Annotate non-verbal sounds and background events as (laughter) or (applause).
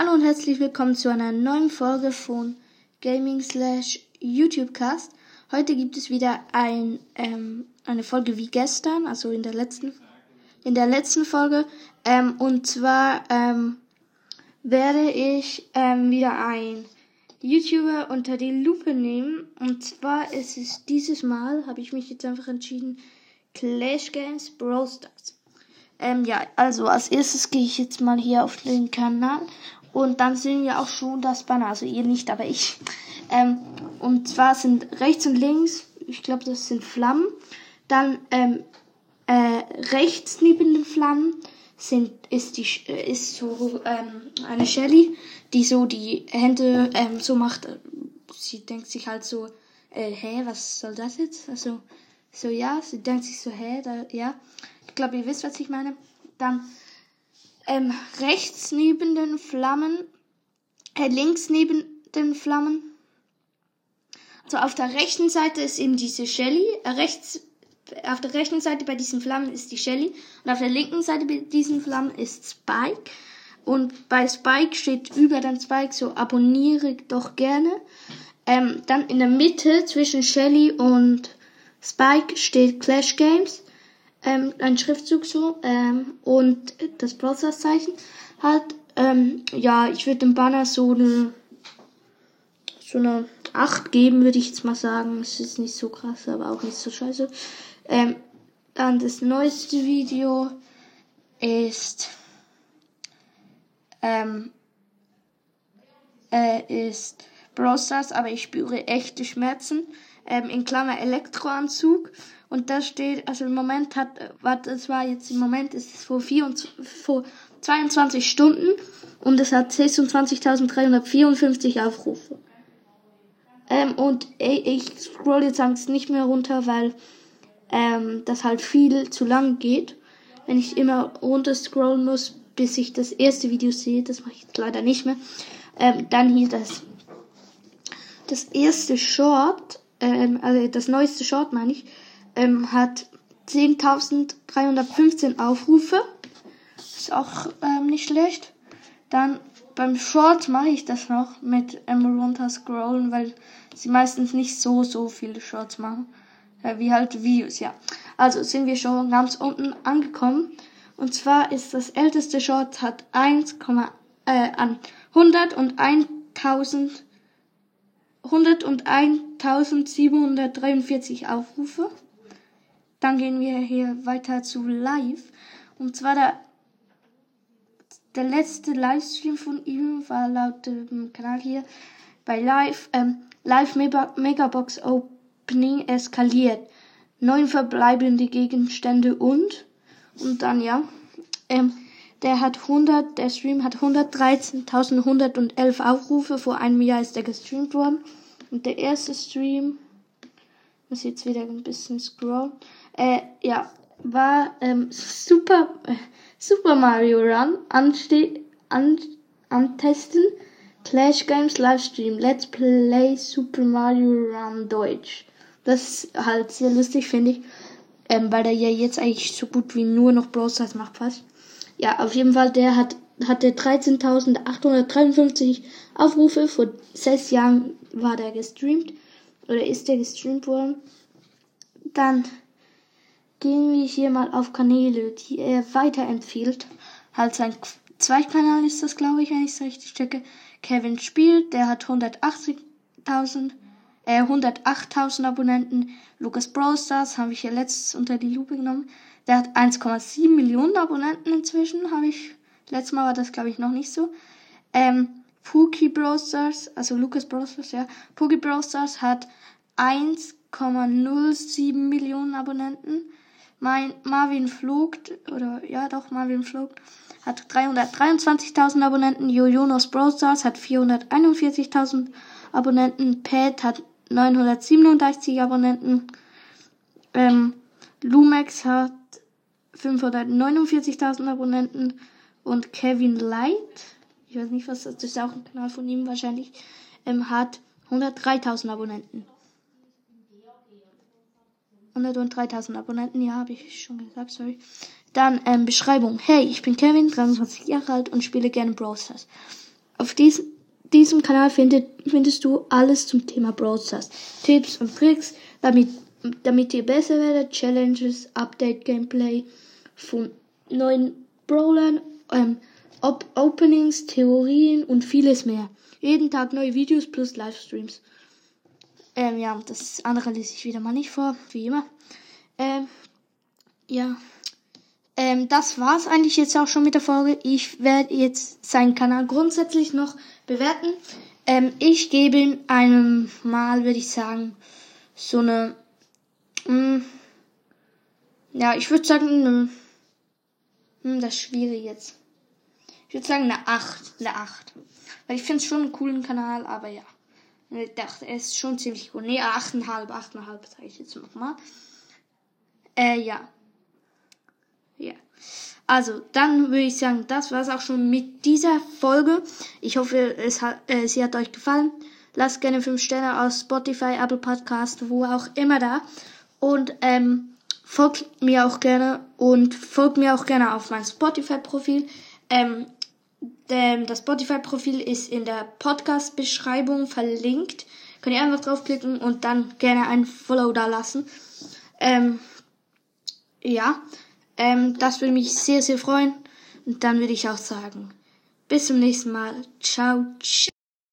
Hallo und herzlich willkommen zu einer neuen Folge von Gaming slash YouTubecast. Heute gibt es wieder ein, ähm, eine Folge wie gestern, also in der letzten, in der letzten Folge. Ähm, und zwar ähm, werde ich ähm, wieder ein YouTuber unter die Lupe nehmen. Und zwar ist es dieses Mal, habe ich mich jetzt einfach entschieden, Clash Games Brawl Stars. Ähm, ja, also als erstes gehe ich jetzt mal hier auf den Kanal und dann sehen wir auch schon das Banner, also ihr nicht, aber ich. Ähm, und zwar sind rechts und links, ich glaube, das sind Flammen. Dann ähm, äh, rechts neben den Flammen sind ist die äh, ist so ähm, eine Shelly, die so die Hände ähm, so macht. Sie denkt sich halt so, äh, hä, was soll das jetzt? Also so ja, sie denkt sich so, hä, da, ja. Ich glaube, ihr wisst, was ich meine. Dann ähm, rechts neben den Flammen, äh, links neben den Flammen. Also auf der rechten Seite ist eben diese Shelly, äh, rechts, auf der rechten Seite bei diesen Flammen ist die Shelly und auf der linken Seite bei diesen Flammen ist Spike. Und bei Spike steht über den Spike so abonniere doch gerne. Ähm, dann in der Mitte zwischen Shelly und Spike steht Clash Games ähm, ein Schriftzug so ähm, und das Browser-Zeichen hat. Ähm, ja, ich würde dem Banner so eine so eine 8 geben, würde ich jetzt mal sagen. Es ist nicht so krass, aber auch nicht so scheiße. Ähm, dann das neueste Video ist ähm, äh, ist Brawl Stars, aber ich spüre echte Schmerzen. Ähm, in Klammer Elektroanzug. Und da steht, also im Moment hat, warte, es war jetzt im Moment ist es vor, 24, vor 22 Stunden und es hat 26.354 Aufrufe. Ähm, und ich, scroll jetzt nicht mehr runter, weil ähm, das halt viel zu lang geht. Wenn ich immer runter scrollen muss, bis ich das erste Video sehe, das mache ich jetzt leider nicht mehr. Ähm, dann hier das, das erste Short, ähm, also das neueste Short meine ich, ähm, hat 10.315 Aufrufe. Ist auch ähm, nicht schlecht. Dann beim Short mache ich das noch mit ähm, runter scrollen, weil sie meistens nicht so, so viele Shorts machen. Äh, wie halt Videos, ja. Also sind wir schon ganz unten angekommen. Und zwar ist das älteste Short hat 1, äh, an 100 und 1000 101.743 Aufrufe. Dann gehen wir hier weiter zu Live. Und zwar der, der letzte Livestream von ihm war laut dem Kanal hier bei Live, ähm, Live Megabox Opening eskaliert. Neun verbleibende Gegenstände und, und dann ja, ähm, der hat 100, der Stream hat 113.111 Aufrufe. Vor einem Jahr ist der gestreamt worden. Und der erste Stream, muss jetzt wieder ein bisschen scrollen, äh, ja, war ähm, Super, äh, (laughs) Super Mario Run anste an antesten. Clash Games Livestream. Let's Play Super Mario Run Deutsch. Das ist halt sehr lustig, finde ich. Ähm, weil der ja jetzt eigentlich so gut wie nur noch Brawl macht fast. Ja, auf jeden Fall, der hat hatte 13.853 Aufrufe. Vor sechs Jahren war der gestreamt. Oder ist der gestreamt worden. Dann gehen wir hier mal auf Kanäle, die er weiterempfiehlt. Halt sein Zweitkanal ist das, glaube ich, wenn ich es richtig checke. Kevin spielt, der hat 180.000, äh, 108.000 Abonnenten. Lucas Brawl Stars habe ich ja letztes unter die Lupe genommen. Der hat 1,7 Millionen Abonnenten inzwischen, habe ich. Letztes Mal war das, glaube ich, noch nicht so. Ähm, Pookie Brawl Stars, also Lucas Brawl Stars, ja. Pookie Brawl Stars hat 1,07 Millionen Abonnenten. Mein Marvin Flogt, oder ja doch, Marvin Flogt, hat 323.000 Abonnenten. Jojonos Brawl Stars hat 441.000 Abonnenten. Pat hat 987 Abonnenten. Ähm, Lumex hat 549.000 Abonnenten. Und Kevin Light, ich weiß nicht, was das ist, auch ein Kanal von ihm wahrscheinlich, ähm, hat 103.000 Abonnenten. 103.000 Abonnenten, ja, habe ich schon gesagt, sorry. Dann ähm, Beschreibung. Hey, ich bin Kevin, 23 Jahre alt und spiele gerne Brawl Stars. auf diesem, diesem Kanal findet, findest du alles zum Thema Broadcast. Tipps und Tricks, damit, damit ihr besser werdet, Challenges, Update, Gameplay von neuen Brawlern, ähm, Op Openings, Theorien und vieles mehr. Jeden Tag neue Videos plus Livestreams. Ähm, ja, das andere lese ich wieder mal nicht vor, wie immer. Ähm, ja. Ähm, das war's eigentlich jetzt auch schon mit der Folge. Ich werde jetzt seinen Kanal grundsätzlich noch bewerten. Ähm, ich gebe ihm einem Mal, würde ich sagen, so eine, mh, mm, ja, ich würde sagen, eine, mh, hm, das ist schwierig jetzt. Ich würde sagen eine 8, eine 8. Weil ich finde es schon einen coolen Kanal, aber ja. Ich dachte, er ist schon ziemlich gut. Nee, 8,5, 8,5 sage ich jetzt nochmal. Äh, ja. Ja. Also, dann würde ich sagen, das war es auch schon mit dieser Folge. Ich hoffe, es hat, äh, sie hat euch gefallen. Lasst gerne 5 Sterne aus Spotify, Apple Podcast, wo auch immer da. Und ähm, folgt mir auch gerne und folgt mir auch gerne auf mein Spotify-Profil. Ähm, das Spotify-Profil ist in der Podcast-Beschreibung verlinkt. Könnt ihr einfach draufklicken und dann gerne ein Follow da lassen. Ähm, ja, ähm, das würde mich sehr, sehr freuen. Und dann würde ich auch sagen, bis zum nächsten Mal. Ciao, ciao.